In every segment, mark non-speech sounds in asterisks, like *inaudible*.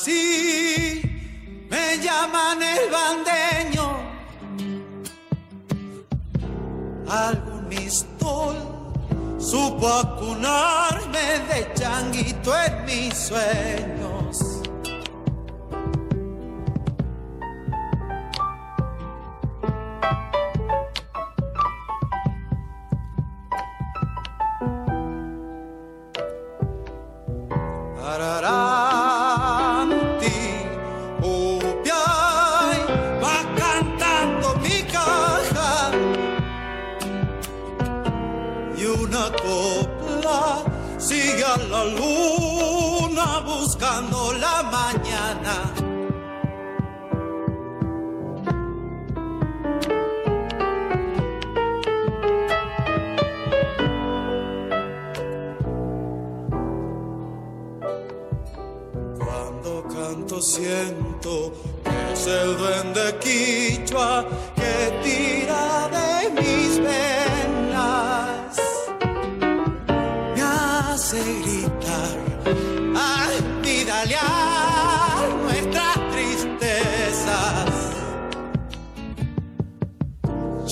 Nací, me llaman el bandeño, algún mistol supo acunarme de changuito en mis sueños.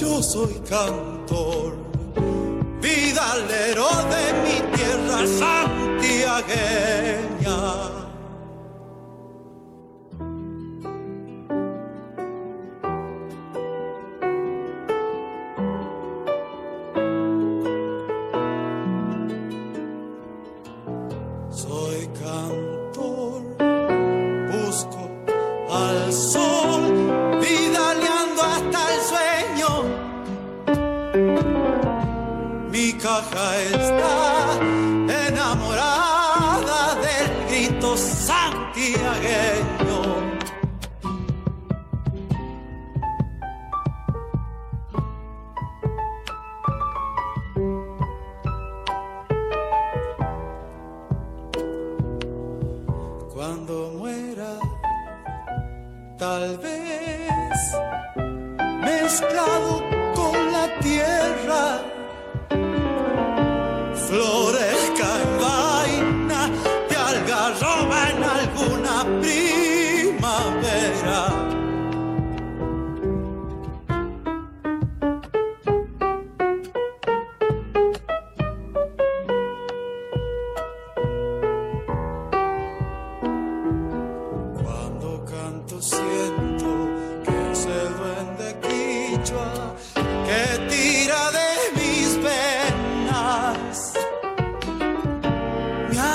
yo soy cantor, vidalero de mi tierra santiagueña.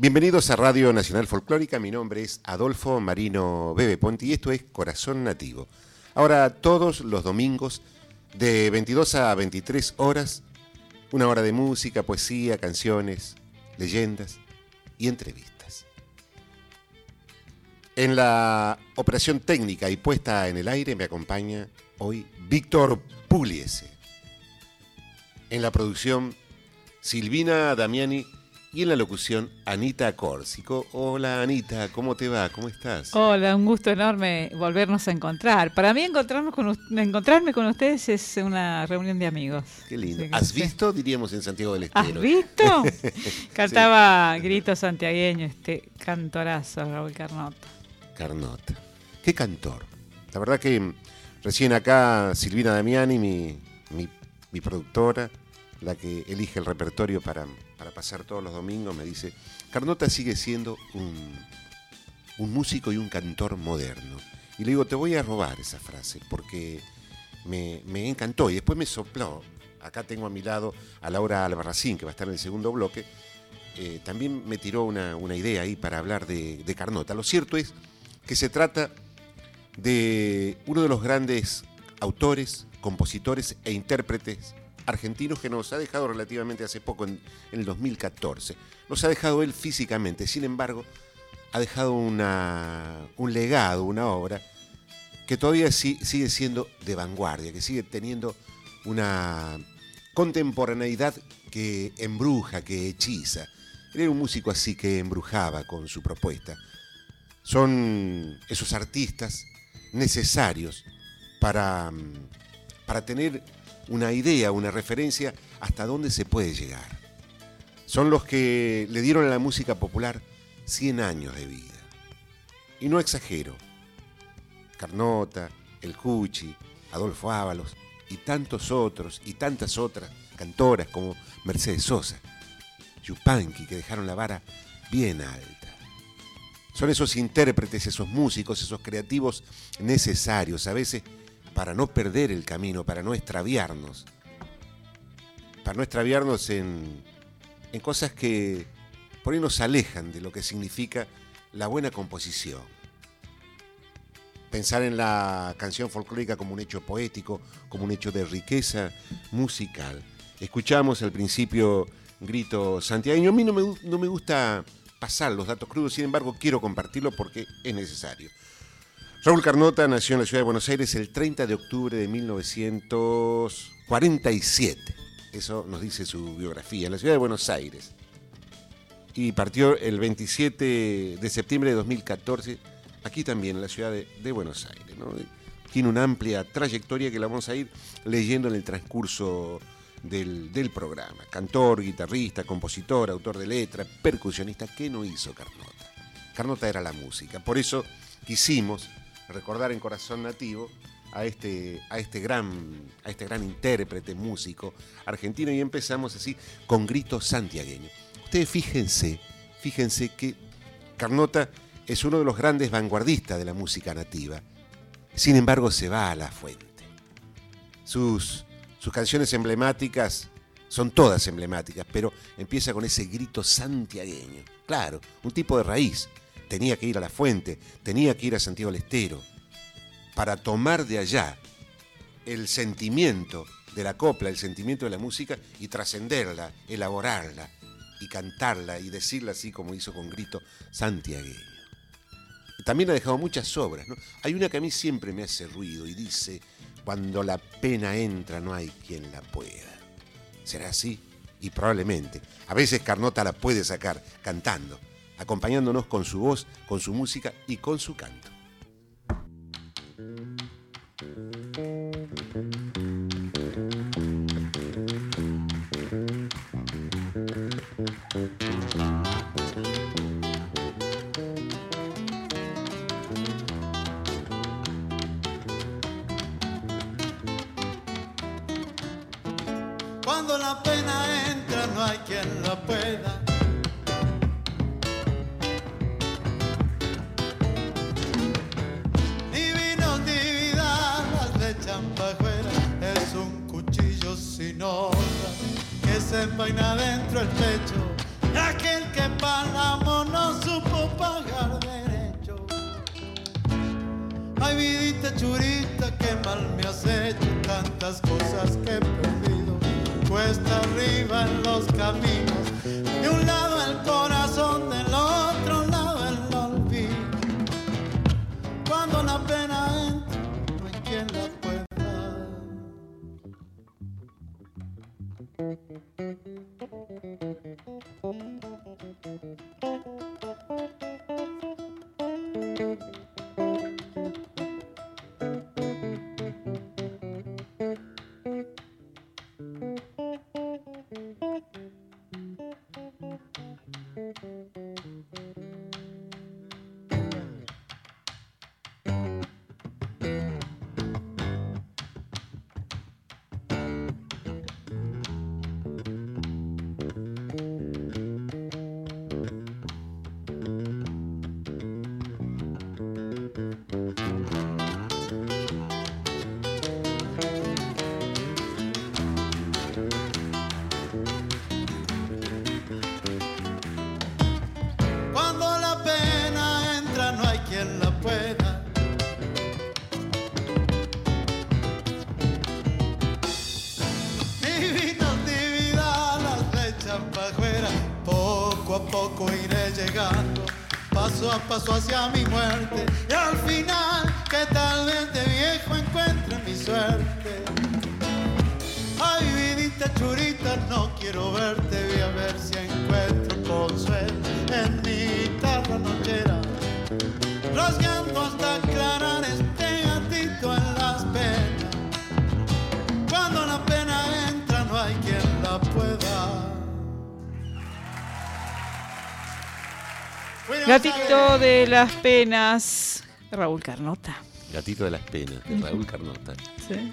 Bienvenidos a Radio Nacional Folclórica. Mi nombre es Adolfo Marino Bebe Ponti y esto es Corazón Nativo. Ahora, todos los domingos, de 22 a 23 horas, una hora de música, poesía, canciones, leyendas y entrevistas. En la operación técnica y puesta en el aire me acompaña hoy Víctor Pugliese. En la producción Silvina Damiani y en la locución Anita Córsico. Hola Anita, ¿cómo te va? ¿Cómo estás? Hola, un gusto enorme volvernos a encontrar. Para mí encontrarnos con, encontrarme con ustedes es una reunión de amigos. Qué lindo. ¿Has visto, diríamos, en Santiago del Estero? ¿Has visto? *laughs* Cantaba grito santiagueño, este cantorazo, Raúl Carnota. Carnota. Qué cantor. La verdad que recién acá Silvina Damiani, mi, mi productora, la que elige el repertorio para, para pasar todos los domingos, me dice, Carnota sigue siendo un, un músico y un cantor moderno. Y le digo, te voy a robar esa frase porque me, me encantó. Y después me sopló. Acá tengo a mi lado a Laura Albarracín, que va a estar en el segundo bloque. Eh, también me tiró una, una, idea ahí para hablar de, de Carnota. Lo cierto es que se trata de uno de los grandes autores, compositores e intérpretes argentinos que nos ha dejado relativamente hace poco, en, el 2014. Nos ha dejado él físicamente, sin embargo, ha dejado una, un legado, una obra que todavía sí, sigue siendo de vanguardia, que sigue teniendo una contemporaneidad que embruja, que hechiza. Era un músico así que embrujaba con su propuesta. Son esos artistas necesarios para, para tener una idea, una referencia hasta dónde se puede llegar. Son los que le dieron a la música popular 100 años de vida. Y no exagero. Carnota, El Cuchi, Adolfo Ábalos y tantos otros y tantas otras cantoras como Mercedes Sosa, Yupanqui, que dejaron la vara bien alta. Son esos intérpretes, esos músicos, esos creativos necesarios, a veces para no perder el camino, para no extraviarnos, para no extraviarnos en, en cosas que por ahí nos alejan de lo que significa la buena composición. Pensar en la canción folclórica como un hecho poético, como un hecho de riqueza musical. Escuchamos al principio grito santiagueño. A mí no me, no me gusta pasar los datos crudos, sin embargo quiero compartirlo porque es necesario. Raúl Carnota nació en la ciudad de Buenos Aires el 30 de octubre de 1947. Eso nos dice su biografía, en la ciudad de Buenos Aires. Y partió el 27 de septiembre de 2014, aquí también, en la ciudad de, Buenos Aires. Tiene una amplia trayectoria que la vamos a ir leyendo en el transcurso del, del, programa. Cantor, guitarrista, compositor, autor de letra, percusionista. ¿Qué no hizo Carnota? Carnota era la música. Por eso quisimos recordar en Corazón Nativo a este, a este, gran, a este gran intérprete, músico argentino. Y empezamos así con grito santiagueño. Ustedes fíjense, fíjense que Carnota es uno de los grandes vanguardistas de la música nativa. Sin embargo, se va a la fuente. Sus sus canciones emblemáticas son todas emblemáticas, pero empieza con ese grito santiagueño. Claro, un tipo de raíz. Tenía que ir a la fuente, tenía que ir a Santiago del Estero, para tomar de allá el sentimiento de la copla, el sentimiento de la música y trascenderla, elaborarla y cantarla y decirla así como hizo con grito santiagueño. También ha dejado muchas obras. Hay una que a mí siempre me hace ruido y dice, cuando la pena entra no hay quien la pueda. ¿Será así? Y probablemente. A veces Carnota la puede sacar cantando, acompañándonos con su voz, con su música y con su canto. Cuando la pena entra no hay quien la pueda. Cuchillo sin honra que se envaina dentro el pecho. Aquel que Panamo no supo pagar derecho. Ay, vidita churita, que mal me has hecho tantas cosas que he perdido cuesta arriba en los caminos. De un lado el corazón, Hacia mi muerte. Gatito de las penas, Raúl Carnota. Gatito de las penas, de Raúl Carnota. Sí.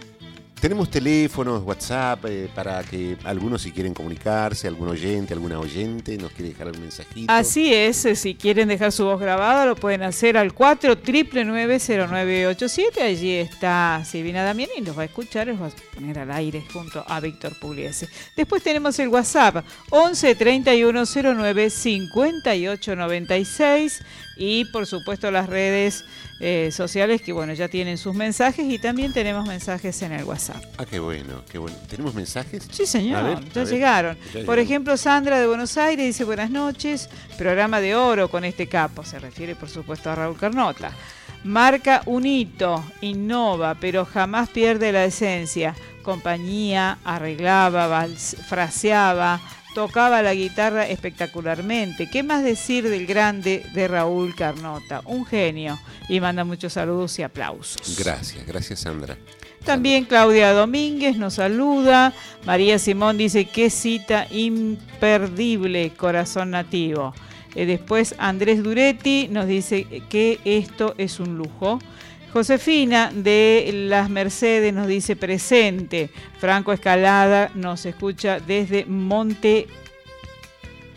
Tenemos teléfonos, WhatsApp, eh, para que algunos si quieren comunicarse, algún oyente, alguna oyente, nos quiere dejar algún mensajito. Así es, eh, si quieren dejar su voz grabada lo pueden hacer al 4 0987 Allí está Silvina Damián y los va a escuchar, los va a poner al aire junto a Víctor Pugliese. Después tenemos el WhatsApp 11 31 09 58 96 y por supuesto las redes eh, sociales que bueno ya tienen sus mensajes y también tenemos mensajes en el WhatsApp. Ah, qué bueno, qué bueno. ¿Tenemos mensajes? Sí, señor, ver, ya llegaron. Ya Por ejemplo, Sandra de Buenos Aires dice buenas noches, programa de oro con este capo, se refiere por supuesto a Raúl Carnota. Marca un hito, innova, pero jamás pierde la esencia. Compañía, arreglaba, fraseaba, tocaba la guitarra espectacularmente. ¿Qué más decir del grande de Raúl Carnota? Un genio. Y manda muchos saludos y aplausos. Gracias, gracias Sandra. También Claudia Domínguez nos saluda. María Simón dice, qué cita imperdible, corazón nativo. Eh, después Andrés Duretti nos dice que esto es un lujo. Josefina de Las Mercedes nos dice presente. Franco Escalada nos escucha desde Monte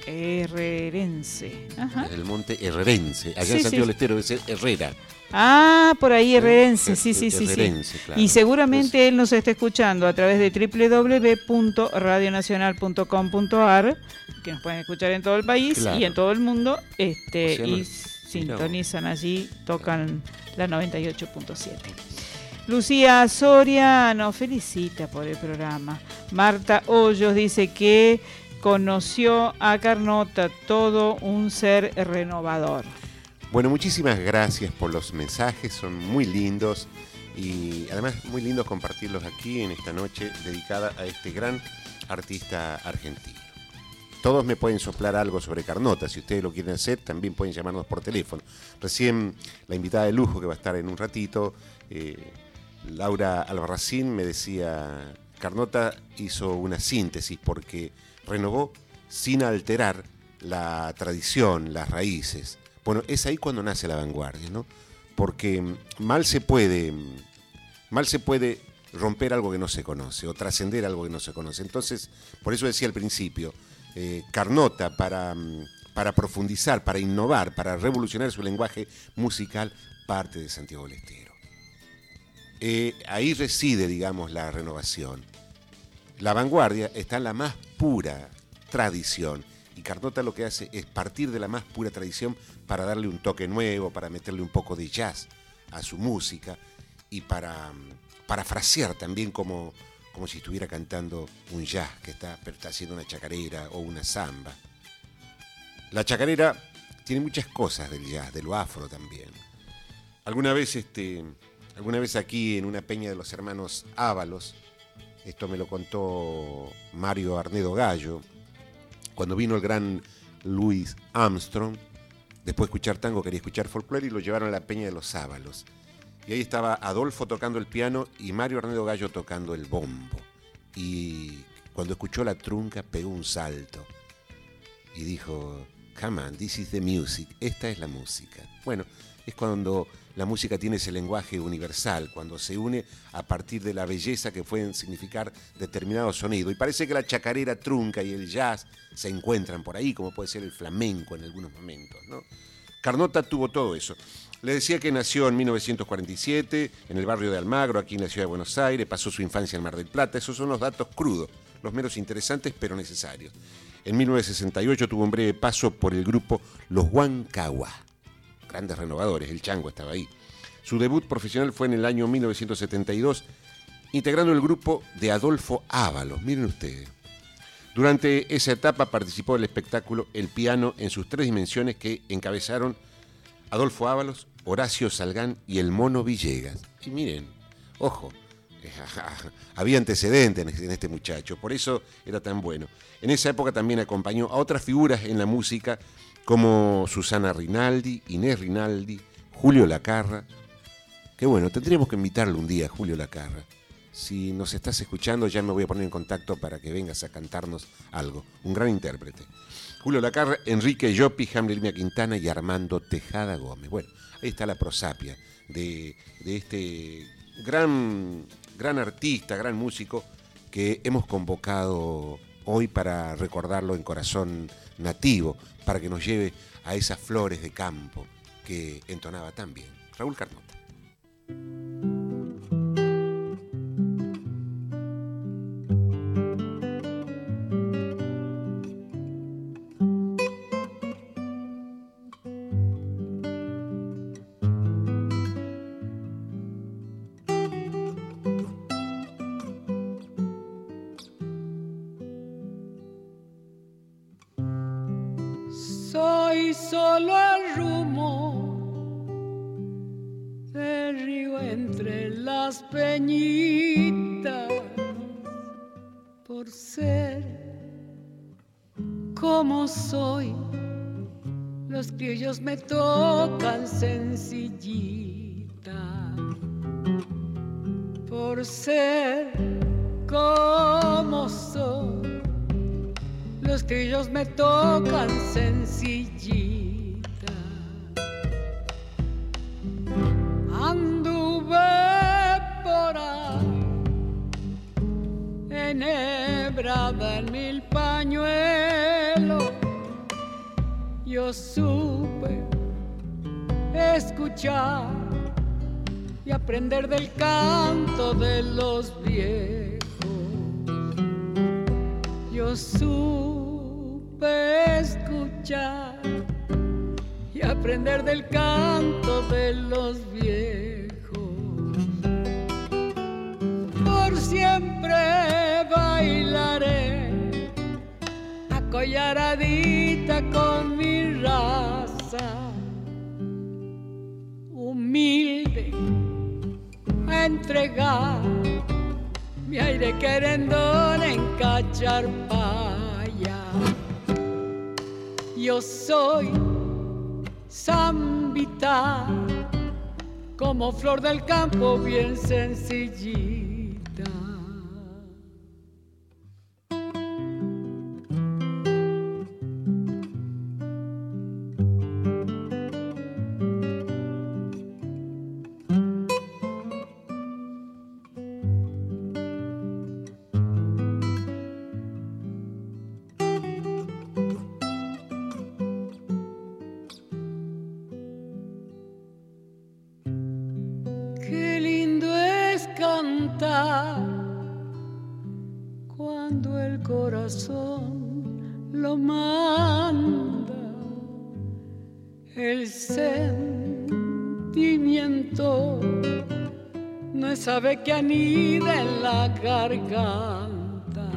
Herrerense. Ajá. El monte Herrerense. Allá Sí, en sí, Santiago sí. del Estero debe ser Herrera. Ah, por ahí Herrerense, sí, sí, sí, sí. Herrerense, claro. Y seguramente él nos está escuchando a través de www.radionacional.com.ar, que nos pueden escuchar en todo el país Claro. y en todo el mundo, este, O sea, y no- sintonizan allí, tocan la 98.7. Lucía Soria nos felicita por el programa. Marta Hoyos dice que conoció a Carnota, todo un ser renovador. Bueno, muchísimas gracias por los mensajes, son muy lindos y además muy lindos compartirlos aquí en esta noche dedicada a este gran artista argentino. Todos me pueden soplar algo sobre Carnota, si ustedes lo quieren hacer, también pueden llamarnos por teléfono. Recién la invitada de lujo que va a estar en un ratito, eh, Laura Albarracín, me decía, Carnota hizo una síntesis porque renovó sin alterar la tradición, las raíces. Bueno, es ahí cuando nace la vanguardia, ¿no? Porque mm, mal se puede, mm, mal se puede romper algo que no se conoce o trascender algo que no se conoce. Entonces, por eso decía al principio, eh, Carnota para, mm, para profundizar, para innovar, para revolucionar su lenguaje musical, parte de Santiago del Estero. Eh, ahí reside, digamos, la renovación. La vanguardia está en la más pura tradición. Y Carnota lo que hace es partir de la más pura tradición para darle un toque nuevo, para meterle un poco de jazz a su música y para, mm, para frasear también como, como si estuviera cantando un jazz que está, pero está haciendo una chacarera o una samba. La chacarera tiene muchas cosas del jazz, de lo afro también. Alguna vez, este, alguna vez aquí en una peña de los hermanos Ábalos, esto me lo contó Mario Arnedo Gallo, cuando vino el gran Louis Armstrong, después de escuchar tango quería escuchar folclore y lo llevaron a la peña de los Ábalos. Y ahí estaba Adolfo tocando el piano y Mario Arnedo Gallo tocando el bombo. Y cuando escuchó la trunca pegó un salto y dijo, come on, this is the music, esta es la música. Bueno, es cuando la música tiene ese lenguaje universal, cuando se une a partir de la belleza que pueden significar determinado sonido. Y parece que la chacarera trunca y el jazz se encuentran por ahí, como puede ser el flamenco en algunos momentos. ¿no? Carnota tuvo todo eso. Le decía que nació en 1947 en el barrio de Almagro, aquí en la ciudad de Buenos Aires, pasó su infancia en Mar del Plata. Esos son los datos crudos, los menos interesantes pero necesarios. En 1968 tuvo un breve paso por el grupo Los Huancahuá, grandes renovadores, el Chango estaba ahí. Su debut profesional fue en el año 1972, integrando el grupo de Adolfo Ábalos, miren ustedes. Durante esa etapa participó del espectáculo El piano en sus tres dimensiones que encabezaron Adolfo Ábalos, Horacio Salgán y el Mono Villegas. Y miren, ojo, *laughs* había antecedentes en este muchacho, por eso era tan bueno. En esa época también acompañó a otras figuras en la música como Susana Rinaldi, Inés Rinaldi, Julio Lacarra. Qué bueno, tendríamos que invitarlo un día, Julio Lacarra. Si nos estás escuchando, ya me voy a poner en contacto para que vengas a cantarnos algo. Un gran intérprete. Julio Lacarra, Enrique Llopi, Hamlet Quintana y Armando Tejada Gómez. Bueno, ahí está la prosapia de, de este gran, gran artista, gran músico que hemos convocado hoy para recordarlo en corazón nativo, para que nos lleve a esas flores de campo que entonaba tan bien. Raúl Carnota. Aprender cacharpaya. Yo soy zambita, como flor del campo bien sencillita. Garganta.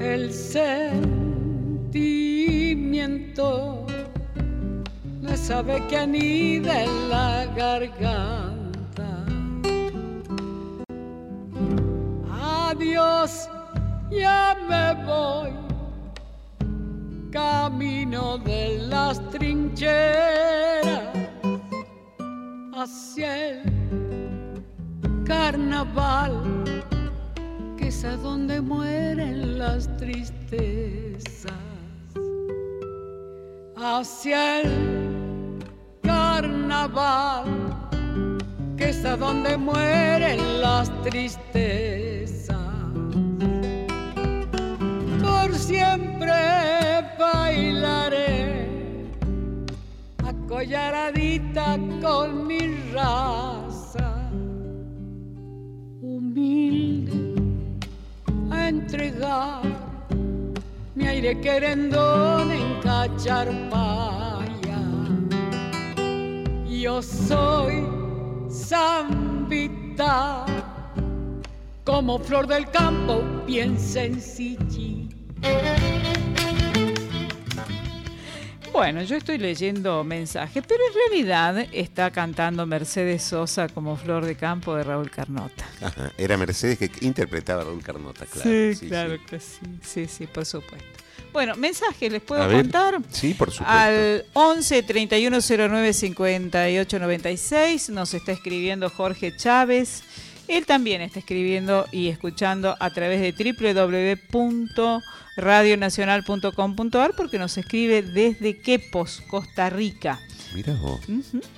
El sentimiento no sabe que anida en la garganta. Adiós ya me voy. Camino de las trincheras hacia el carnaval, que es a donde mueren las tristezas. Hacia el carnaval, que es a donde mueren las tristezas. Por siempre bailaré acollaradita con mi raza entregar mi aire querendón en cacharpaya. Yo soy zambita, como flor del campo, bien sencilla. Bueno, yo estoy leyendo mensajes, pero en realidad está cantando Mercedes Sosa como Flor de Campo de Raúl Carnota. Ajá, Era Mercedes que interpretaba a Raúl Carnota, claro. sí, claro que sí. Sí, sí, por supuesto. Bueno, mensajes, ¿les puedo A ver, contar? Sí, por supuesto. Al 11 3109 5896 nos está escribiendo Jorge Chávez. Él también está escribiendo y escuchando a través de www.radionacional.com.ar porque nos escribe desde Quepos, Costa Rica. Mira vos.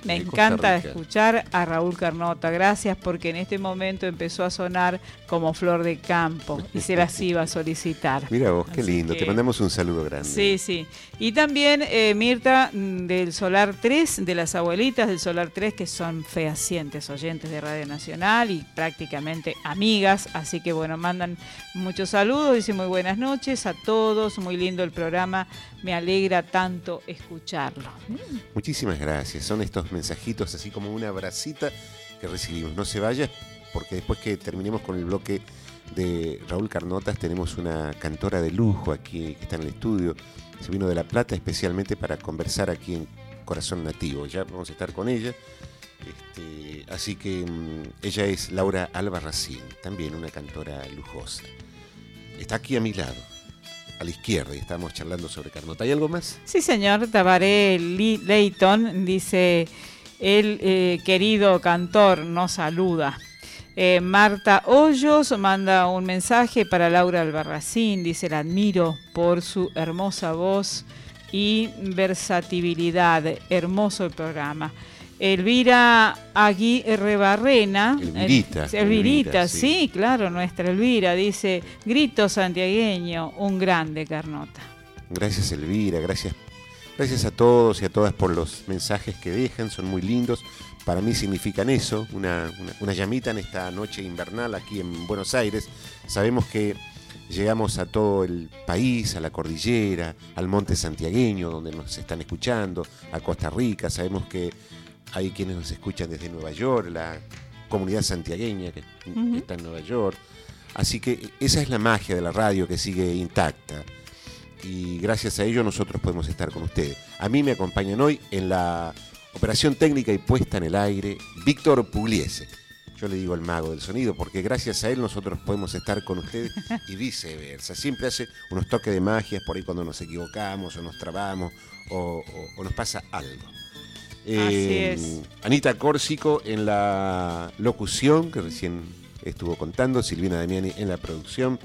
Me encanta escuchar a Raúl Carnota. Gracias porque en este momento empezó a sonar como flor de campo y se las iba a solicitar. *laughs* Mira vos, qué Así lindo. que- Te mandamos un saludo grande. Sí, sí. Y también eh, Mirta mm, del Solar 3, de las abuelitas del Solar 3, que son fehacientes oyentes de Radio Nacional y prácticamente amigas. Así que bueno, mandan muchos saludos, dicen muy buenas noches a todos, muy lindo el programa, me alegra tanto escucharlo. Muchísimas gracias. Son estos mensajitos así como una bracita que recibimos. No se vaya porque después que terminemos con el bloque de Raúl Carnotas tenemos una cantora de lujo aquí que está en el estudio. Se vino de La Plata especialmente para conversar aquí en Corazón Nativo. Ya vamos a estar con ella. Este, así que mm, ella es Laura Albarracín, también una cantora lujosa. Está aquí a mi lado, a la izquierda, y estamos charlando sobre Carnota. ¿Hay algo más? Sí, señor, Tabaré Leighton dice, el eh, querido cantor nos saluda. Eh, Marta Hoyos manda un mensaje para Laura Albarracín, dice, la admiro por su hermosa voz y versatilidad. Hermoso el programa. Elvira Aguirre Barrena. Elvirita, Elvirita, Elvira, sí. sí. claro, nuestra Elvira, dice, grito santiagueño, un grande Carnota. Gracias Elvira, gracias, gracias a todos y a todas por los mensajes que dejan, son muy lindos. Para mí significan eso, una, una- una llamita en esta noche invernal aquí en Buenos Aires. Sabemos que llegamos a todo el país, a la cordillera, al monte santiagueño, donde nos están escuchando, a Costa Rica. Sabemos que hay quienes nos escuchan desde Nueva York, la comunidad santiagueña que está en Nueva York. Así que esa es la magia de la radio que sigue intacta y gracias a ello nosotros podemos estar con ustedes. A mí me acompañan hoy en la operación técnica y puesta en el aire Víctor Pugliese. Yo le digo el mago del sonido porque gracias a él nosotros podemos estar con ustedes y viceversa. Siempre hace unos toques de magia por ahí cuando nos equivocamos o nos trabamos o, o- o nos pasa algo. Eh, es. Anita Córsico en la locución, que recién estuvo contando, Silvina Damiani en la producción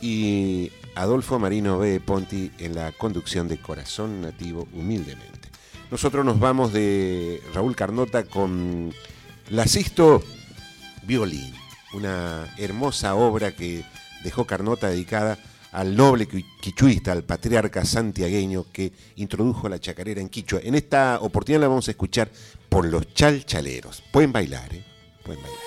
y Adolfo Marino B. Ponti en la conducción de Corazón Nativo Humildemente. Nosotros nos vamos de Raúl Carnota con La Sisto Violín, una hermosa obra que dejó Carnota dedicada al noble qui- quichuista, al patriarca santiagueño que introdujo la chacarera en Quichua. En esta oportunidad la vamos a escuchar por los chalchaleros. Pueden bailar, ¿eh? Pueden bailar.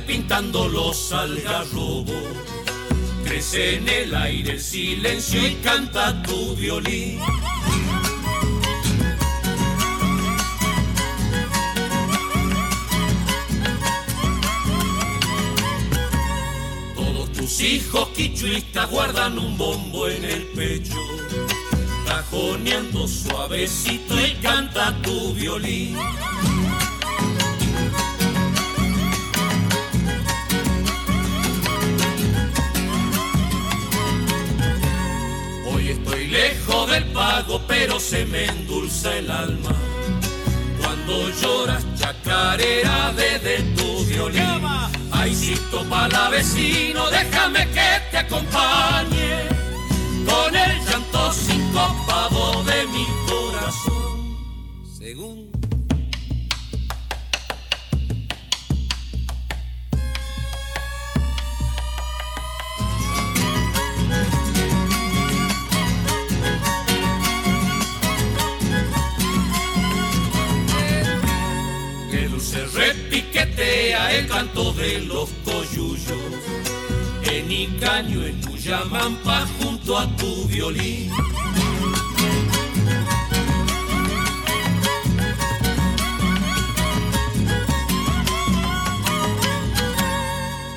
Pintando los algarrobos, crece en el aire el silencio y canta tu violín. Todos tus hijos quichuistas guardan un bombo en el pecho, cajoneando suavecito y canta tu violín. Del pago, pero se me endulza el alma. Cuando lloras chacarera desde tu violín. Ay, sisto la vecino, déjame que te acompañe. Con el llanto sincopado de mi corazón. Se repiquetea el canto de los coyullos. En Icaño, en Muyamampa, junto a tu violín.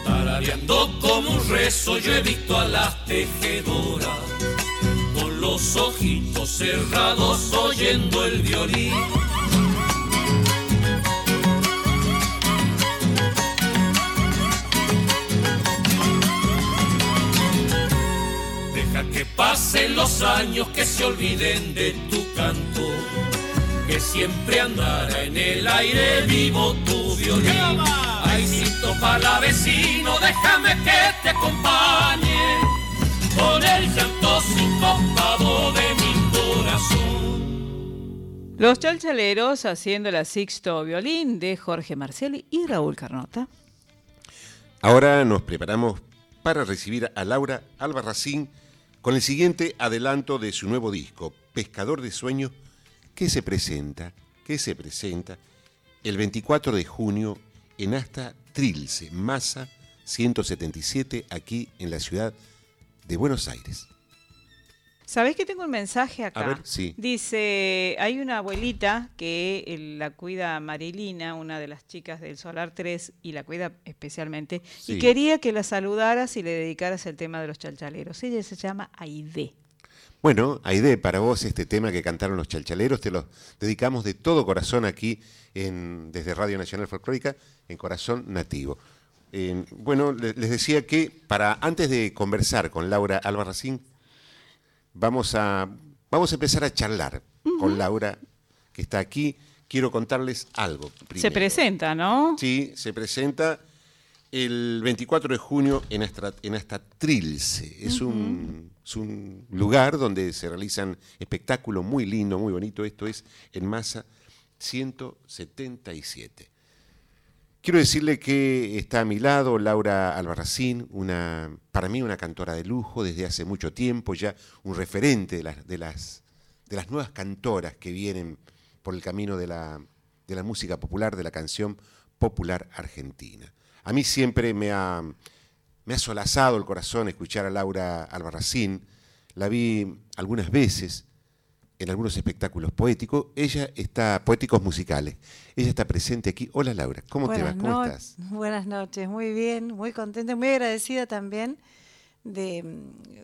Tarareando como un rezo, yo he visto a las tejedoras, con los ojitos cerrados oyendo el violín. Pasen los años, que se olviden de tu canto, que siempre andará en el aire vivo tu violín. Aycito para vecino, déjame que te acompañe con el llanto sincopado de mi corazón. Los chalchaleros haciendo la Sixto Violín de Jorge Marcelli y Raúl Carnota. Ahora nos preparamos para recibir a Laura Albarracín con el siguiente adelanto de su nuevo disco, Pescador de Sueños, que se presenta, que se presenta el 24 de junio en Hasta Trilce, Masa 177, aquí en la ciudad de Buenos Aires. ¿Sabés que tengo un mensaje acá? A ver, sí. Dice, hay una abuelita que eh, la cuida Marilina, una de las chicas del Solar 3, y la cuida especialmente, Sí. y quería que la saludaras y le dedicaras el tema de los chalchaleros. Ella se llama Aide. Bueno, Aide, para vos este tema que cantaron los chalchaleros, te lo dedicamos de todo corazón aquí en, desde Radio Nacional Folclórica en Corazón Nativo. Eh, bueno, le- les decía que para antes de conversar con Laura Albarracín, vamos a, vamos a empezar a charlar con Laura, que está aquí. Quiero contarles algo. Se presenta, ¿no? Sí, se presenta el 24 de junio en, Astra- en Astatrilce. Es, un, es un lugar donde se realizan espectáculos muy lindo, muy bonito. Esto es en masa 177. Quiero decirle que está a mi lado Laura Albarracín, una, para mí una cantora de lujo desde hace mucho tiempo, ya un referente de las, nuevas cantoras que vienen por el camino de la, de la música popular, de la canción popular argentina. A mí siempre me ha, me ha solazado el corazón escuchar a Laura Albarracín. La vi algunas veces en algunos espectáculos poéticos. Ella está, poéticos musicales. Ella está presente aquí. Hola Laura, ¿cómo te va? ¿Cómo no- estás? Buenas noches, muy bien, muy contenta, muy agradecida también de,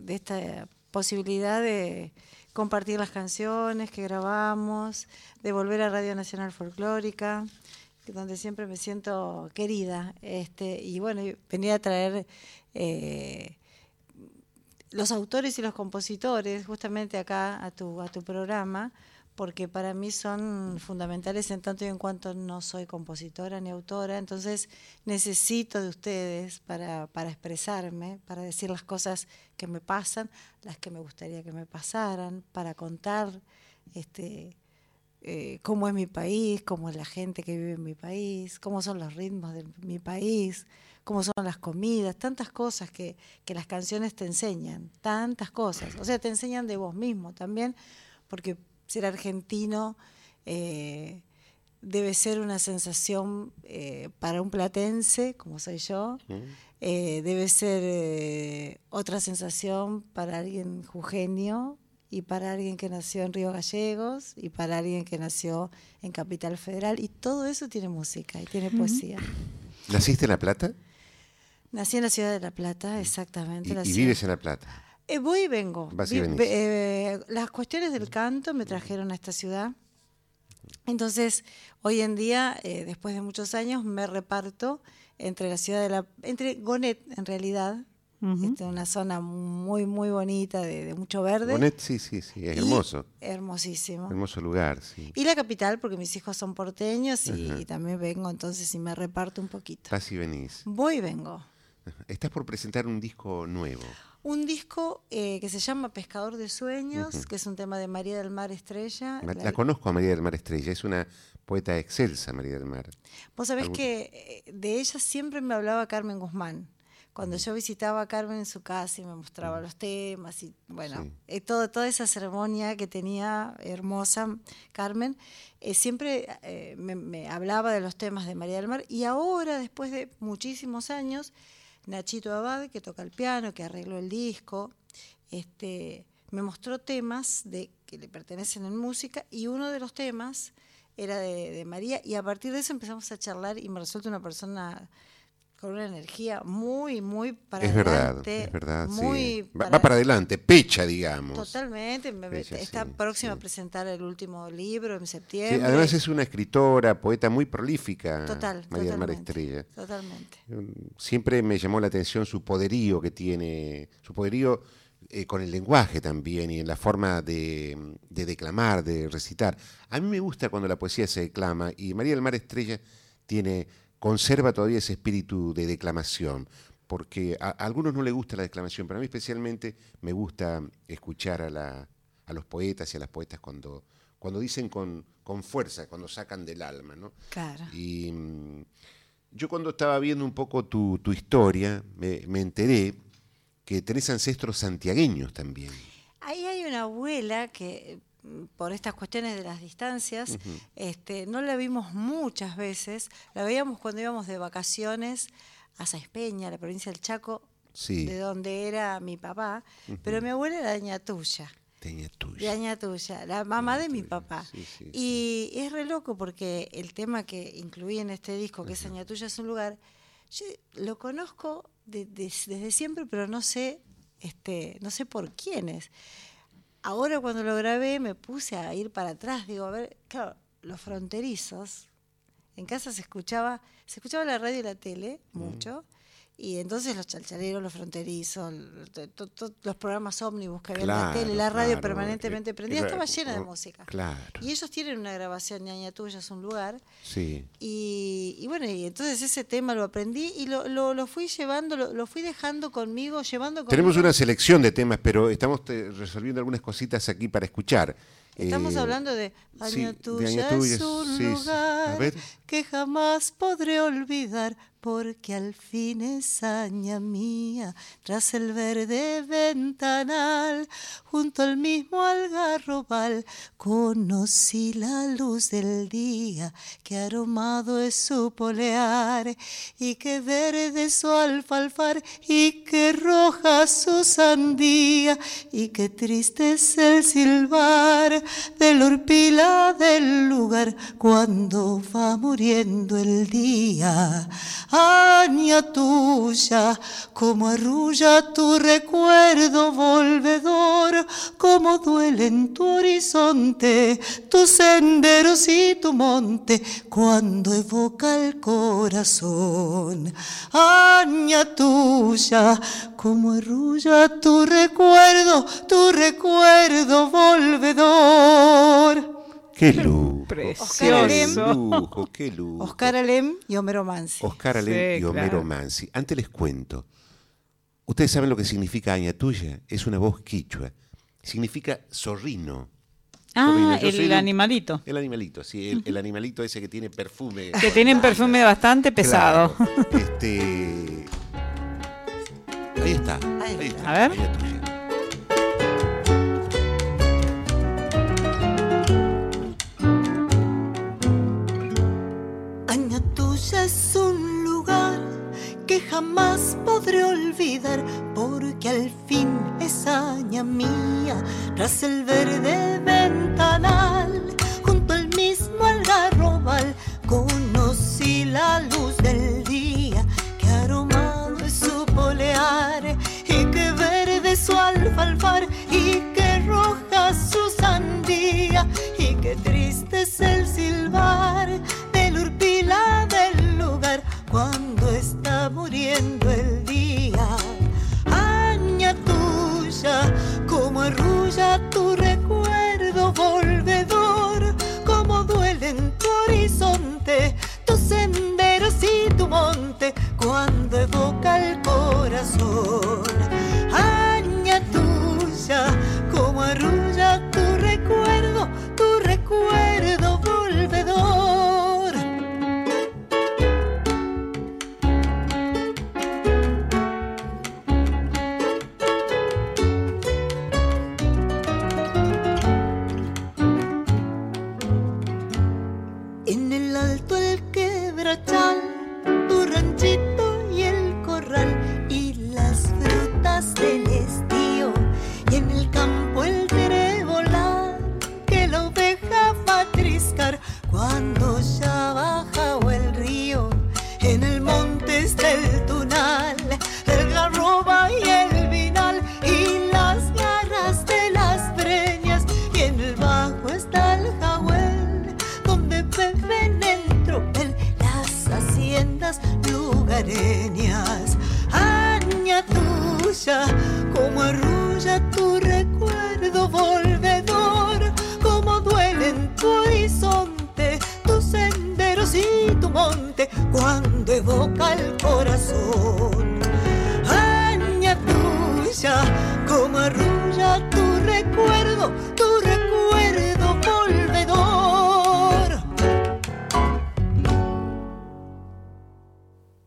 de esta posibilidad de compartir las canciones que grabamos, de volver a Radio Nacional Folclórica, donde siempre me siento querida. Este, y bueno, venía a traer eh, los autores y los compositores justamente acá a tu, a tu programa, porque para mí son fundamentales en tanto y en cuanto no soy compositora ni autora, entonces necesito de ustedes para, expresarme, para decir las cosas que me pasan, las que me gustaría que me pasaran, para contar este, eh, cómo es mi país, cómo es la gente que vive en mi país, cómo son los ritmos de mi país, cómo son las comidas, tantas cosas que, que las canciones te enseñan, tantas cosas. O sea, te enseñan de vos mismo también, porque ser argentino eh, debe ser una sensación eh, para un platense, como soy yo, eh, debe ser eh, otra sensación para alguien jujeño y para alguien que nació en Río Gallegos y para alguien que nació en Capital Federal. Y todo eso tiene música y tiene poesía. ¿Naciste en La Plata? Nací en la ciudad de La Plata, exactamente. Y, la y ciudad- vives en La Plata. Eh, voy y vengo. Vas y venís. ve- eh, las cuestiones del canto me trajeron a esta ciudad. Entonces, hoy en día, eh, después de muchos años, me reparto entre la ciudad de la... entre Gonet, en realidad, este, una zona muy, muy bonita, de, de mucho verde. Bonet, sí, sí, sí, es y- hermoso. Hermosísimo. Hermoso lugar, sí. Y la capital, porque mis hijos son porteños y, y también vengo, entonces, y me reparto un poquito. Vas y venís. Voy y vengo. Estás por presentar un disco nuevo. Un disco eh, que se llama Pescador de Sueños, que es un tema de María del Mar Estrella. La- La conozco a María del Mar Estrella, es una poeta excelsa, María del Mar. Vos sabés algún- que eh, de ella siempre me hablaba Carmen Guzmán, cuando yo visitaba a Carmen en su casa y me mostraba los temas y bueno, Sí. eh, todo, toda esa ceremonia que tenía hermosa Carmen, eh, siempre me, me hablaba de los temas de María del Mar y ahora, después de muchísimos años, Nachito Abad, que toca el piano, que arregló el disco, este, me mostró temas de, que le pertenecen en música y uno de los temas era de, de María y a partir de eso empezamos a charlar y me resulta una persona con una energía muy, muy para es verdad, adelante, es verdad. sí. muy Va, va para adelante, pecha, digamos. Totalmente, está sí, próxima sí. a presentar el último libro en septiembre. además es una escritora, poeta muy prolífica, Total, María del Mar Estrella. Totalmente. Siempre me llamó la atención su poderío que tiene, su poderío eh, con el lenguaje también y en la forma de, de declamar, de recitar. A mí me gusta cuando la poesía se declama y María del Mar Estrella tiene, conserva todavía ese espíritu de declamación, porque a, a algunos no les gusta la declamación, pero a mí especialmente me gusta escuchar a, la- a los poetas y a las poetas cuando, cuando dicen con, con fuerza, cuando sacan del alma, ¿no? Claro. Y mm, yo cuando estaba viendo un poco tu, tu historia, me, me enteré que tenés ancestros santiagueños también. Ahí hay una abuela que por estas cuestiones de las distancias, este, no la vimos muchas veces, la veíamos cuando íbamos de vacaciones a Sáenz Peña, la provincia del Chaco, Sí, de donde era mi papá, pero mi abuela era de Añatuya. tenía De tuya. Añatuya, la mamá de mi papá. Sí, sí, y es re loco porque el tema que incluí en este disco, que es Añatuya es un lugar, yo lo conozco de- de- desde siempre, pero no sé, este, no sé por quiénes. Ahora cuando lo grabé me puse a ir para atrás, digo, a ver, claro, los fronterizos, en casa se escuchaba, se escuchaba la radio y la tele mucho, y entonces los chalchaleros, los fronterizos, los programas ómnibus que había en la Claro, tele, la radio claro, permanentemente prendida, estaba llena de oh, música. Claro, Y ellos tienen una grabación, ñaña tuya es un lugar, sí. y, y bueno, y entonces ese tema lo aprendí y lo, lo, lo fui llevando, lo, lo fui dejando conmigo, llevando conmigo. Tenemos una selección de temas, pero estamos eh, resolviendo algunas cositas aquí para escuchar. Estamos Eh, hablando de sí, Aña de tuya Aña Tuya, es un sí, sí. Lugar ver. que jamás podré olvidar porque al fin es Aña mía tras el verde ventanal junto al mismo algarrobal conocí la luz del día que aromado es su polear y que verde su alfalfar y que roja su sandía y que triste es el silbar del horpila del lugar cuando va muriendo el día. Aña tuya, como arrulla tu recuerdo volvedor, como duele en tu horizonte tus senderos y tu monte cuando evoca el corazón. Aña tuya, como arrulla tu recuerdo, tu recuerdo volvedor. ¡Qué lujo! Precioso. ¡Qué lujo! ¡Qué lujo! Oscar Alem y Homero Mansi. Oscar Alem Sí, y Homero claro. Mansi. Antes les cuento. Ustedes saben lo que significa Aña Tuya. Es una voz quichua. Significa zorrino. Ah, el animalito. El animalito, sí. El, el animalito ese que tiene perfume. Que tienen perfume bastante pesado. Claro. Este. Ahí está. Ahí Ahí está. está. A ver. Aña Tuya. Jamás podré olvidar, porque al fin es aña mía, tras el verde ventanal, junto al mismo algarrobal, conocí la luz del día, que aromado es su polear, y que verde su alfalfar,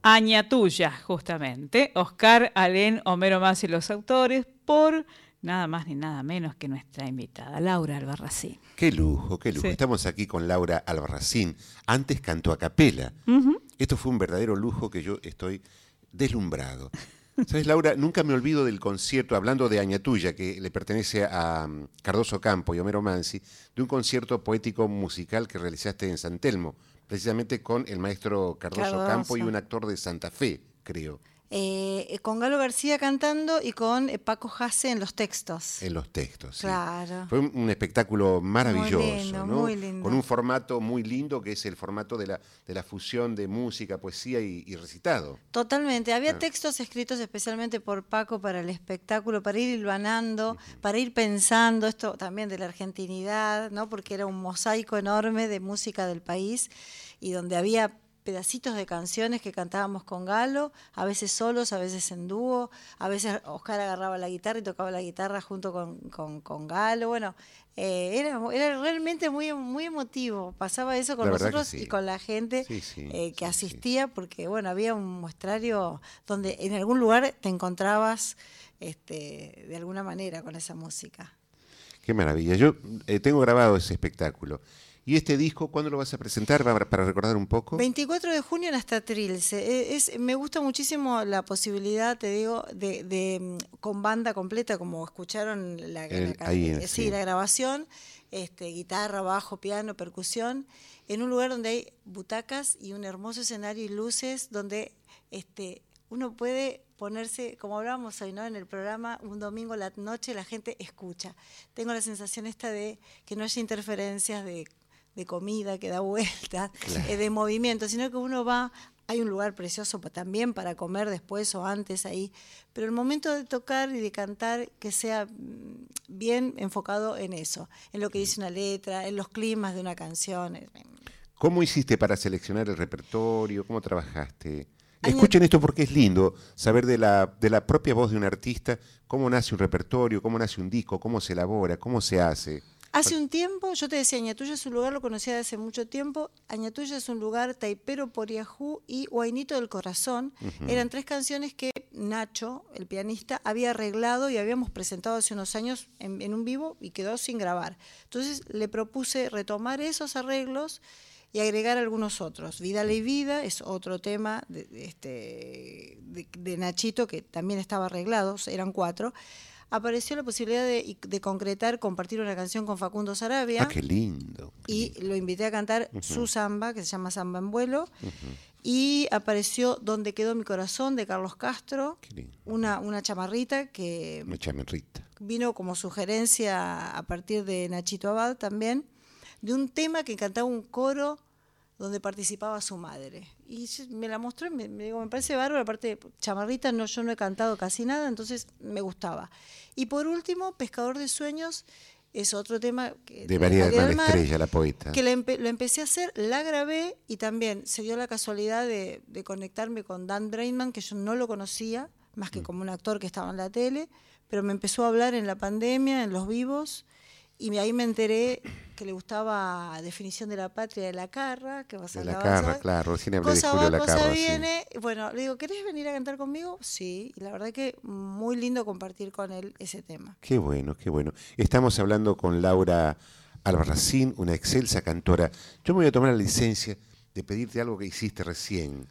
Aña tuya, justamente. Oscar, Alén, Homero Más y los autores por nada más ni nada menos que nuestra invitada, Laura Albarracín. Qué lujo, qué lujo. Sí. Estamos aquí con Laura Albarracín. Antes cantó a capela. Esto fue un verdadero lujo que yo estoy deslumbrado. ¿Sabes, Laura? Nunca me olvido del concierto, hablando de Añatuya, que le pertenece a mm, Cardoso Campo y Homero Mansi, de un concierto poético musical que realizaste en San Telmo, precisamente con el maestro Cardoso. Campo y un actor de Santa Fe, creo, Eh, con Galo García cantando y con eh, Paco Jase en los textos. en los textos. sí. Claro. Fue un, espectáculo maravilloso, lindo, ¿no? muy lindo. Con un formato muy lindo que es el formato de la, de la fusión de música, poesía y, y recitado. Totalmente. Había Ah. textos escritos especialmente por Paco para el espectáculo, para ir hilvanando, para ir pensando esto también de la argentinidad, ¿no? Porque era un mosaico enorme de música del país y donde había pedacitos de canciones que cantábamos con Galo, a veces solos, a veces en dúo, a veces Oscar agarraba la guitarra y tocaba la guitarra junto con, con- con Galo. Bueno, eh, era, era realmente muy, muy emotivo. Pasaba eso con nosotros sí. y con la gente Sí, sí, eh, que asistía porque bueno había un muestrario donde en algún lugar te encontrabas este, de alguna manera con esa música. Qué maravilla. Yo eh, tengo grabado ese espectáculo. ¿Y este disco cuándo lo vas a presentar para, recordar un poco? 24 de junio en Hasta Trilce. Es, me gusta muchísimo la posibilidad, te digo, de, de, mm, con banda completa, como escucharon la, El- la- ahí, eh, sí, sí. la grabación, este, guitarra, bajo, piano, percusión, en un lugar donde hay butacas y un hermoso escenario y luces, donde este, uno puede ponerse, como hablábamos hoy, ¿no? En el programa, un domingo la noche la gente escucha. Tengo la sensación esta de que no haya interferencias de, de comida que da vueltas, eh, de movimiento, sino que uno va, hay un lugar precioso también para comer después o antes ahí, pero el momento de tocar y de cantar que sea mm, bien enfocado en eso, en lo que dice una letra, en los climas de una canción. eh, ¿Cómo hiciste para seleccionar el repertorio? ¿Cómo trabajaste? Escuchen esto porque es lindo saber de la, de la propia voz de un artista cómo nace un repertorio, cómo nace un disco, cómo se elabora, cómo se hace. Hace un tiempo, yo te decía, Añatuya es un lugar, lo conocía de hace mucho tiempo. Añatuya es un lugar, Taipero, Poriajú y Huainito del Corazón. Eran tres canciones que Nacho, el pianista, había arreglado y habíamos presentado hace unos años en, en un vivo y quedó sin grabar. Entonces le propuse retomar esos arreglos y agregar algunos otros. Vida y Vida es otro tema de, de este, de, de Nachito que también estaba arreglado, eran cuatro. Apareció la posibilidad de, de concretar, compartir una canción con Facundo Sarabia Ah, qué lindo. qué y lindo. lo invité a cantar su samba, que se llama Samba en Vuelo. Y apareció Donde quedó mi corazón de Carlos Castro, Qué lindo. una, una chamarrita que Una chamarrita. vino como sugerencia a partir de Nachito Abad también, de un tema que cantaba un coro donde participaba su madre. Y me la mostró y me, me digo, me parece bárbaro, aparte chamarrita no, yo no he cantado casi nada, entonces me gustaba. Y por último, Pescador de Sueños es otro tema que, De María del Mar Estrella, la poeta. que la empe- lo empecé a hacer, la grabé y también se dio la casualidad de, de conectarme con Dan Brainman, que yo no lo conocía, más Mm. que como un actor que estaba en la tele, pero me empezó a hablar en la pandemia, en los vivos, y ahí me enteré que le gustaba Definición de la Patria de la Carra, que vas a De la Carra, claro. Recién hablé de Julio va, La cosa Carra. sí. viene. Bueno, le digo, ¿querés venir a cantar conmigo? Sí, y la verdad que muy lindo compartir con él ese tema. Qué bueno, qué bueno. Estamos hablando con Laura Albarracín, una excelsa cantora. Yo me voy a tomar la licencia de pedirte algo que hiciste recién,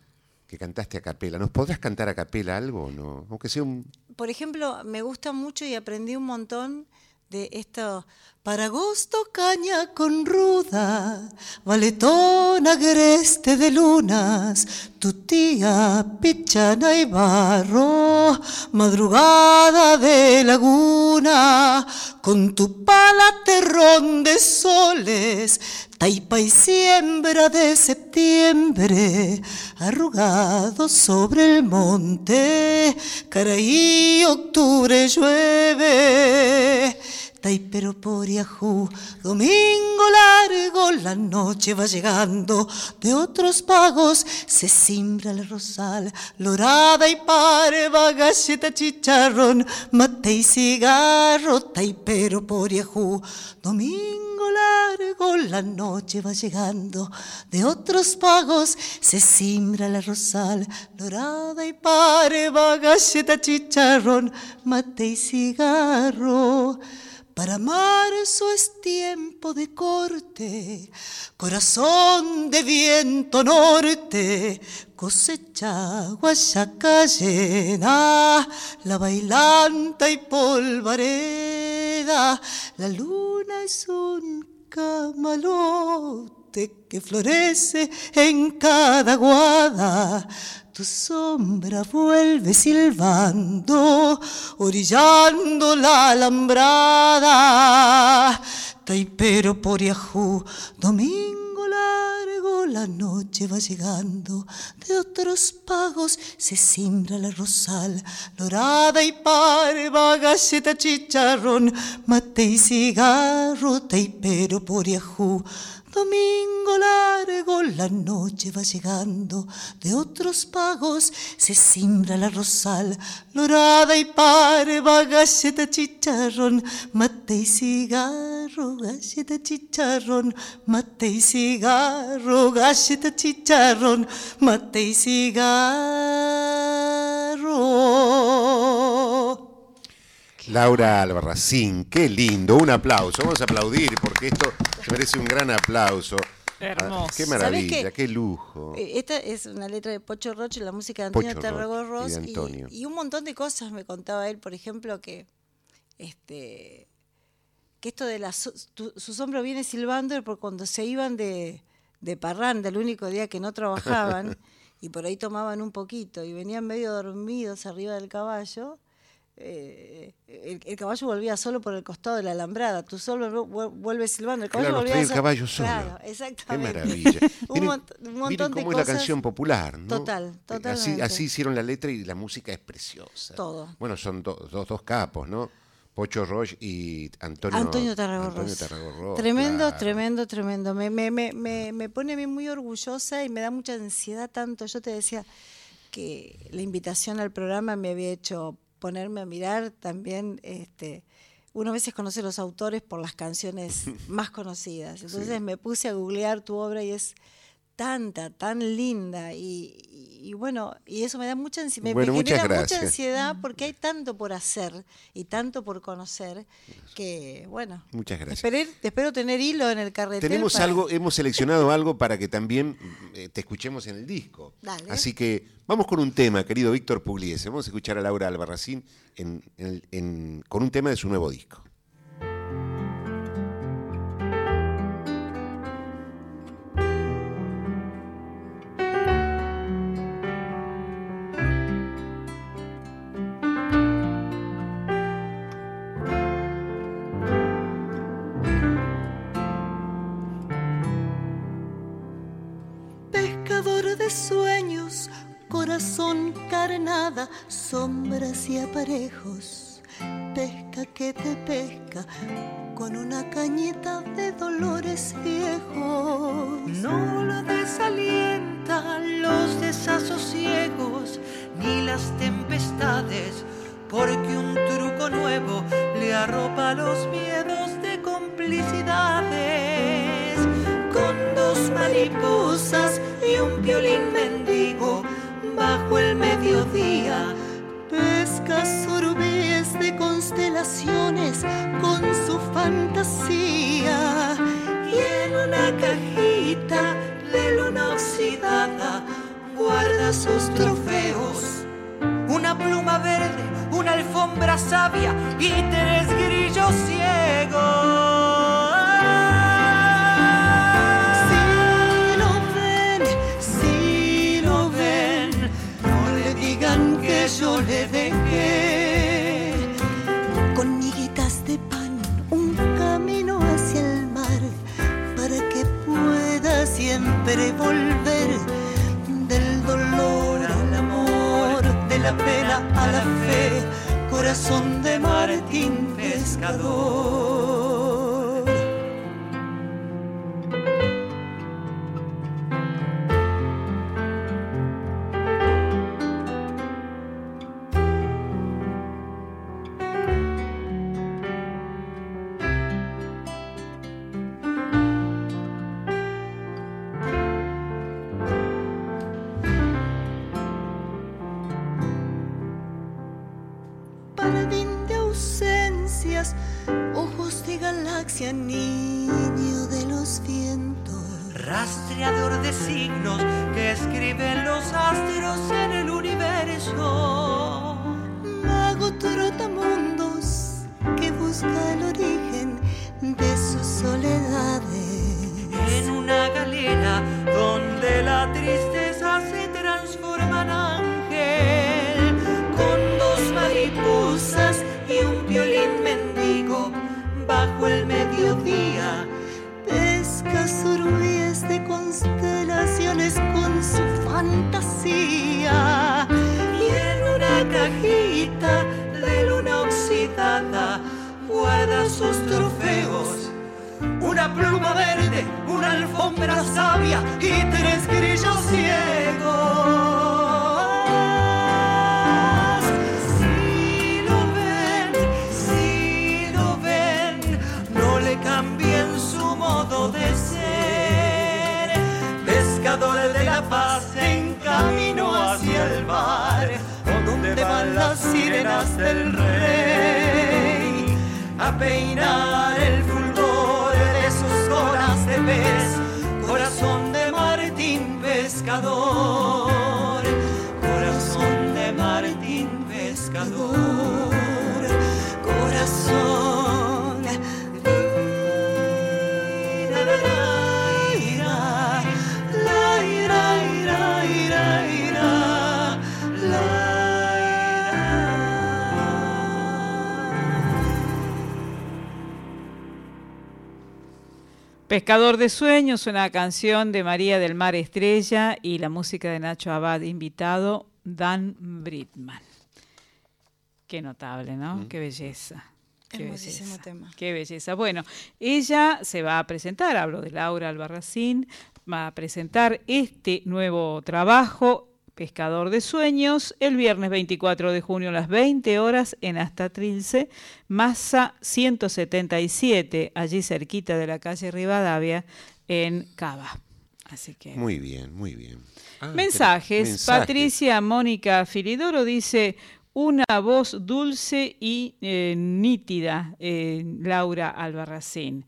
que cantaste a capela. ¿Nos podrás cantar a capela algo o no? Aunque sea un... por ejemplo, me gusta mucho y aprendí un montón de estos Para agosto caña con ruda, valetón agreste de lunas, tu tía pichana y barro, madrugada de laguna, con tu pala terrón de soles, taipa y siembra de septiembre, arrugado sobre el monte, caraí octubre llueve pero por Yahoo. Domingo largo, la noche va llegando, de otros pagos se simbra el rosal, lorada y parva, galleta, chicharrón, mate y cigarro, pero por Yahoo. Domingo largo, la noche va llegando, de otros pagos se simbra el rosal, lorada y parva, galleta, chicharrón, mate y cigarro. Para marzo es tiempo de corte, corazón de viento norte, cosecha guayaca llena, la bailanta y polvareda, la luna es un camalote que florece en cada guada tu sombra vuelve silbando, orillando la alambrada. Taipero por Yahoo, domingo largo, la noche va llegando. De otros pagos se simbra la rosal, dorada y parva, galleta, chicharrón, mate y cigarro, taipero por Domingo largo, la noche va llegando, de otros pagos se simbra la rosal, lorada y parva, galleta, chicharrón, mate y cigarro, galleta, chicharrón, mate y cigarro, galleta, chicharrón, mate y cigarro. Laura Albarracín, qué lindo, un aplauso, vamos a aplaudir porque esto merece un gran aplauso. Hermoso. qué maravilla, qué, lujo. Eh, esta es una letra de Pocho Roche, la música de Antonio Tarragorros. Y, y, un montón de cosas me contaba él, por ejemplo, que este que esto de la su, sombra viene silbando porque cuando se iban de, de parranda, el único día que no trabajaban, *laughs* y por ahí tomaban un poquito y venían medio dormidos arriba del caballo, eh, el, caballo volvía solo por el costado de la alambrada, tú solo vuelves silbando, el caballo volvía el caballo solo. Claro, exactamente. Qué maravilla. *laughs* un, montón cómo es la canción popular, ¿no? Total, totalmente. Así, hicieron la letra y la música es preciosa. Todo. Bueno, son dos, dos capos, ¿no? Pocho Roche y Antonio, Antonio Tarragorros. Tremendo, tremendo, tremendo. Me, me, me, me, pone a mí muy orgullosa y me da mucha ansiedad tanto. Yo te decía que la invitación al programa me había hecho ponerme a mirar también, este, uno a veces conoce a los autores por las canciones *laughs* más conocidas. Entonces me puse a googlear tu obra y es tanta, tan linda y, bueno, y eso me da mucha ansiedad, me, genera mucha ansiedad porque hay tanto por hacer y tanto por conocer que, bueno, muchas gracias. espero tener hilo en el carretel. Tenemos algo, hemos seleccionado algo para que también eh, te escuchemos en el disco. Así que vamos con un tema, querido Víctor Pugliese. Vamos a escuchar a Laura Albarracín con un tema de su nuevo disco. Sombras y aparejos, pesca que te pesca con una cañita de dolores viejos. No lo desalientan los desasosiegos ni las tempestades, porque un truco nuevo le arropa los miedos de complicidades. Con dos mariposas y un violín mendigo bajo el mediodía. Pesca sorbes de constelaciones con su fantasía. Y en una cajita de luna oxidada guarda sus trofeos. Una pluma verde, una alfombra sabia y tres grillos ciegos. Siempre volver del dolor al amor, de la pena a la fe, corazón de Martín Pescador. Y tres grillos ciegos. Si lo ven, si lo ven, no le cambien su modo de ser. Pescador de la paz en camino hacia el mar, donde van las sirenas del rey a peinar el Pescador, Pescador de Sueños, una canción de María del Mar Estrella y la música de Nacho Abad, invitado Dan Britman. Qué notable, ¿no? Qué belleza. Qué belleza. tema. Qué belleza. Bueno, ella se va a presentar, hablo de Laura Albarracín, va a presentar este nuevo trabajo, Pescador de Sueños, el viernes 24 de junio a las 20 horas en Hasta Trilce, Masa 177, allí cerquita de la calle Rivadavia, en Cava. Así que. Muy bien, muy bien. Ah, Mensajes. mensajes. Patricia Mónica Filidoro dice una voz dulce y eh, nítida, eh, Laura Albarracín.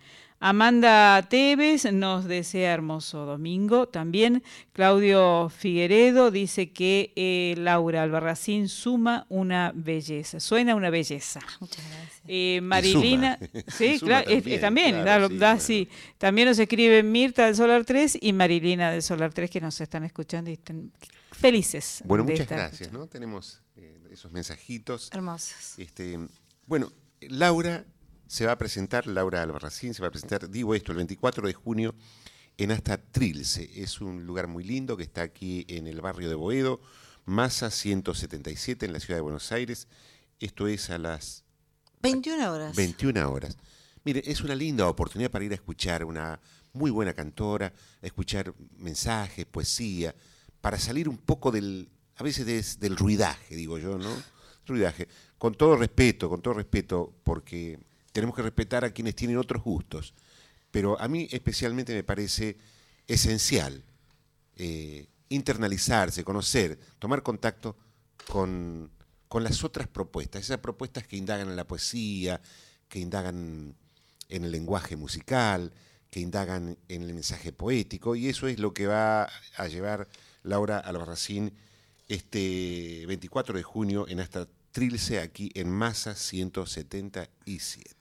Amanda Tevez nos desea hermoso domingo. También Claudio Figueredo dice que eh, Laura Albarracín suma una belleza. Suena una belleza. Muchas gracias. Eh, Marilina, suma. *laughs* sí, Suma claro, eh, también, también, claro, da- sí, da bueno. así. También nos escribe Mirta del Solar 3 y Marilina del Solar 3 que nos están escuchando y están felices. Bueno, muchas gracias, escuchando. ¿no? Tenemos eh, esos mensajitos. Hermosos. Este, bueno, Laura se va a presentar, Laura Albarracín se va a presentar, digo esto, el 24 de junio en Hasta Trilce. Es un lugar muy lindo que está aquí en el barrio de Boedo, Masa 177 en la ciudad de Buenos Aires. Esto es a las 21 horas. 21 horas. Mire, es una linda oportunidad para ir a escuchar una muy buena cantora, a escuchar mensajes, poesía, para salir un poco del, a veces des- del ruidaje, digo yo, ¿no? Ruidaje. Con todo respeto, con todo respeto, porque tenemos que respetar a quienes tienen otros gustos. Pero a mí especialmente me parece esencial eh, internalizarse, conocer, tomar contacto con, con las otras propuestas, esas propuestas que indagan en la poesía, que indagan en el lenguaje musical, que indagan en el mensaje poético, y eso es lo que va a llevar Laura Albarracín este 24 de junio en hasta Trilce, aquí en Masa 177.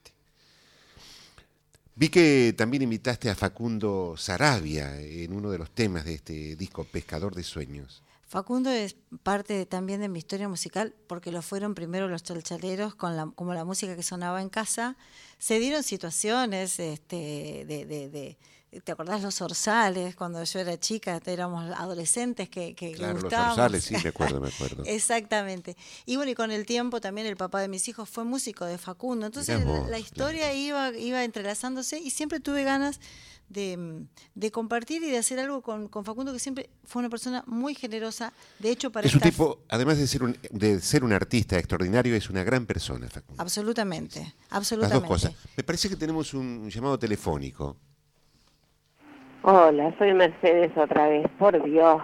Vi que también invitaste a Facundo Sarabia en uno de los temas de este disco Pescador de Sueños. Facundo es parte también de mi historia musical porque lo fueron primero los chalchaleros con la, como la música que sonaba en casa. Se dieron situaciones este, de, de- de- ¿Te acordás los orzales? Cuando yo era chica, éramos adolescentes que, que Claro, los gustábamos. orzales, sí, me *laughs* acuerdo, me acuerdo. Exactamente. Y bueno, y con el tiempo también el papá de mis hijos fue músico de Facundo. Entonces la, vos, la historia iba, iba entrelazándose y siempre tuve ganas de, mm, de compartir y de hacer algo con, con Facundo, que siempre fue una persona muy generosa. De hecho, para Es un tipo, además de ser un, de ser un artista extraordinario, es una gran persona, Facundo. Absolutamente, Las absolutamente. dos cosas. Me parece que tenemos un llamado telefónico. Hola, soy Mercedes otra vez, por Dios.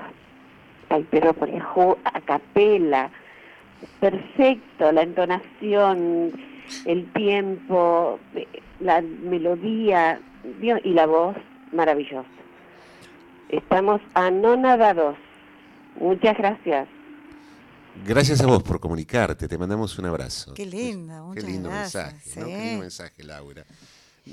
Ay, pero por Yahoo, a capela. Perfecto, la entonación, el tiempo, eh, la melodía, Dios, y la voz, maravillosa. Estamos anonadados. Muchas gracias. Gracias a vos por comunicarte, te mandamos un abrazo. Qué linda, Qué lindo gracias, mensaje, ¿no? sí. Qué lindo mensaje, Laura.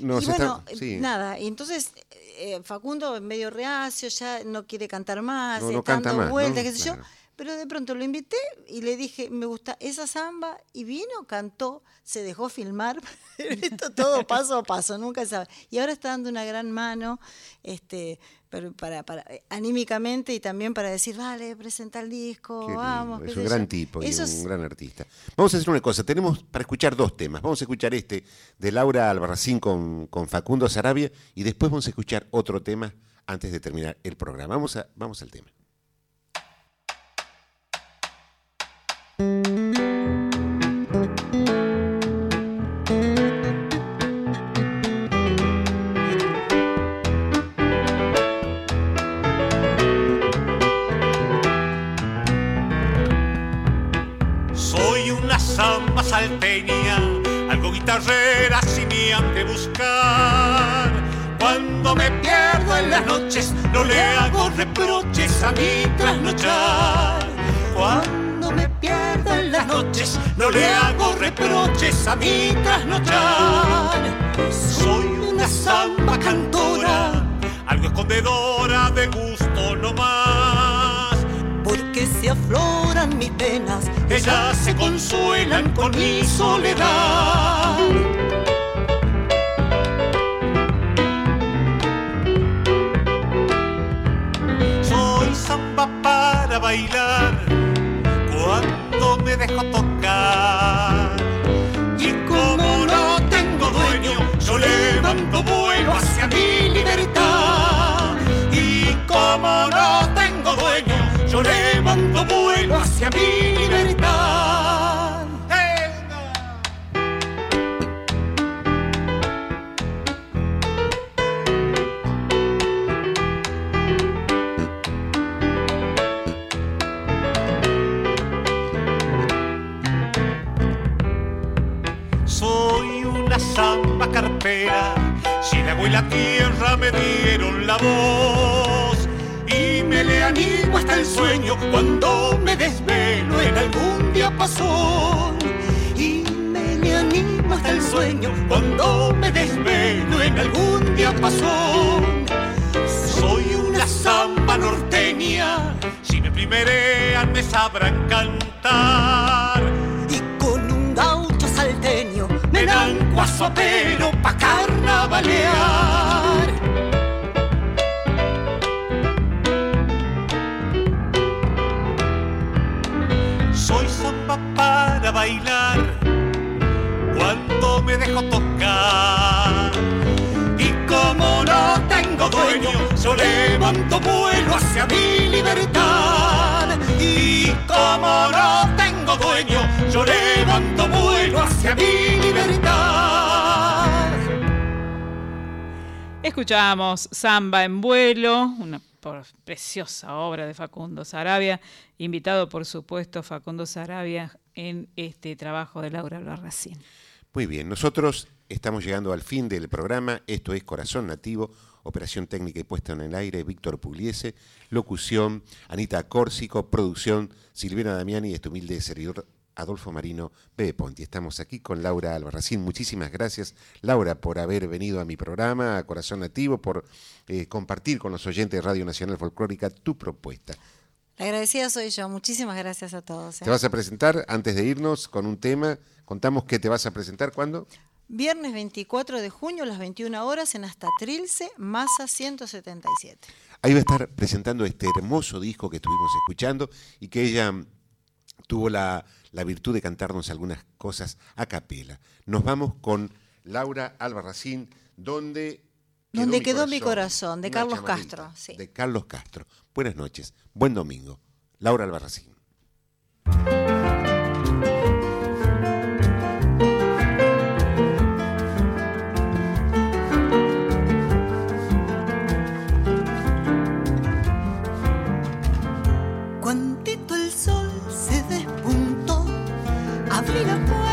Nos y bueno, está- sí. nada, y entonces eh, Facundo medio reacio, ya no quiere cantar más, No, no está canta dando más, vueltas, ¿no? qué sé yo. Pero de pronto lo invité y le dije, me gusta esa samba, y vino, cantó, se dejó filmar. *laughs* Esto todo paso a paso, nunca sabe. Y ahora está dando una gran mano, este, pero para, para, anímicamente y también para decir, vale, presenta el disco, Qué vamos. es un yo. gran tipo y Eso un es- gran artista. Vamos a hacer una cosa, tenemos para escuchar dos temas. Vamos a escuchar este de Laura Albarracín con, con Facundo Sarabia y después vamos a escuchar otro tema antes de terminar el programa. Vamos, a, vamos al tema. Salteña, algo guitarrera si me han de buscar. Cuando me pierdo en las noches, no le hago reproches a mi trasnochar. No le hago reproches a mi trasnochar. Soy una samba cantora, algo escondedora de gusto no más. porque se afloran mis penas. Ellas se consuelan con mi soledad. Soy samba para bailar dejo tocar. Y como no tengo dueño, yo levanto vuelo hacia mi libertad. Y como no tengo dueño, yo levanto vuelo hacia mi libertad. Si el agua y la tierra me dieron la voz y me le animo hasta el sueño cuando me desvelo en algún diapasón. Y me le animo hasta el sueño cuando me desvelo en algún diapasón. Soy una samba norteña, si me primerean me sabrán cantar. Me dan cuasopero pa' carnavalear. Soy samba para bailar cuando me dejo tocar. Y como no tengo dueño, yo levanto vuelo hacia mi libertad. Y como no tengo dueño, yo levanto vuelo hacia mi libertad. Escuchamos Samba en vuelo, una preciosa obra de Facundo Sarabia, invitado por supuesto Facundo Sarabia en este trabajo de Laura Albarracín. Muy bien, nosotros estamos llegando al fin del programa. Esto es Corazón Nativo, operación técnica y puesta en el aire, Víctor Pugliese, locución, Anita Córsico, producción, Silvina Damiani y este humilde servidor Adolfo Marino, Bebe Ponti. Estamos aquí con Laura Albarracín. Muchísimas gracias, Laura, por haber venido a mi programa, a Corazón Nativo, por eh, compartir con los oyentes de Radio Nacional Folclórica tu propuesta. La agradecida soy yo. Muchísimas gracias a todos. ¿eh? Te vas a presentar antes de irnos con un tema. Contamos que te vas a presentar cuándo. Viernes 24 de junio a las 21 horas en Hasta Trilce, Masa 177. Ahí va a estar presentando este hermoso disco que estuvimos escuchando y que ella tuvo la, la virtud de cantarnos algunas cosas a capela. Nos vamos con Laura Albarracín, donde... Donde quedó mi corazón, de Carlos Castro. De Carlos Castro. Buenas noches, buen domingo. Laura Albarracín. Del Uruguay, con paso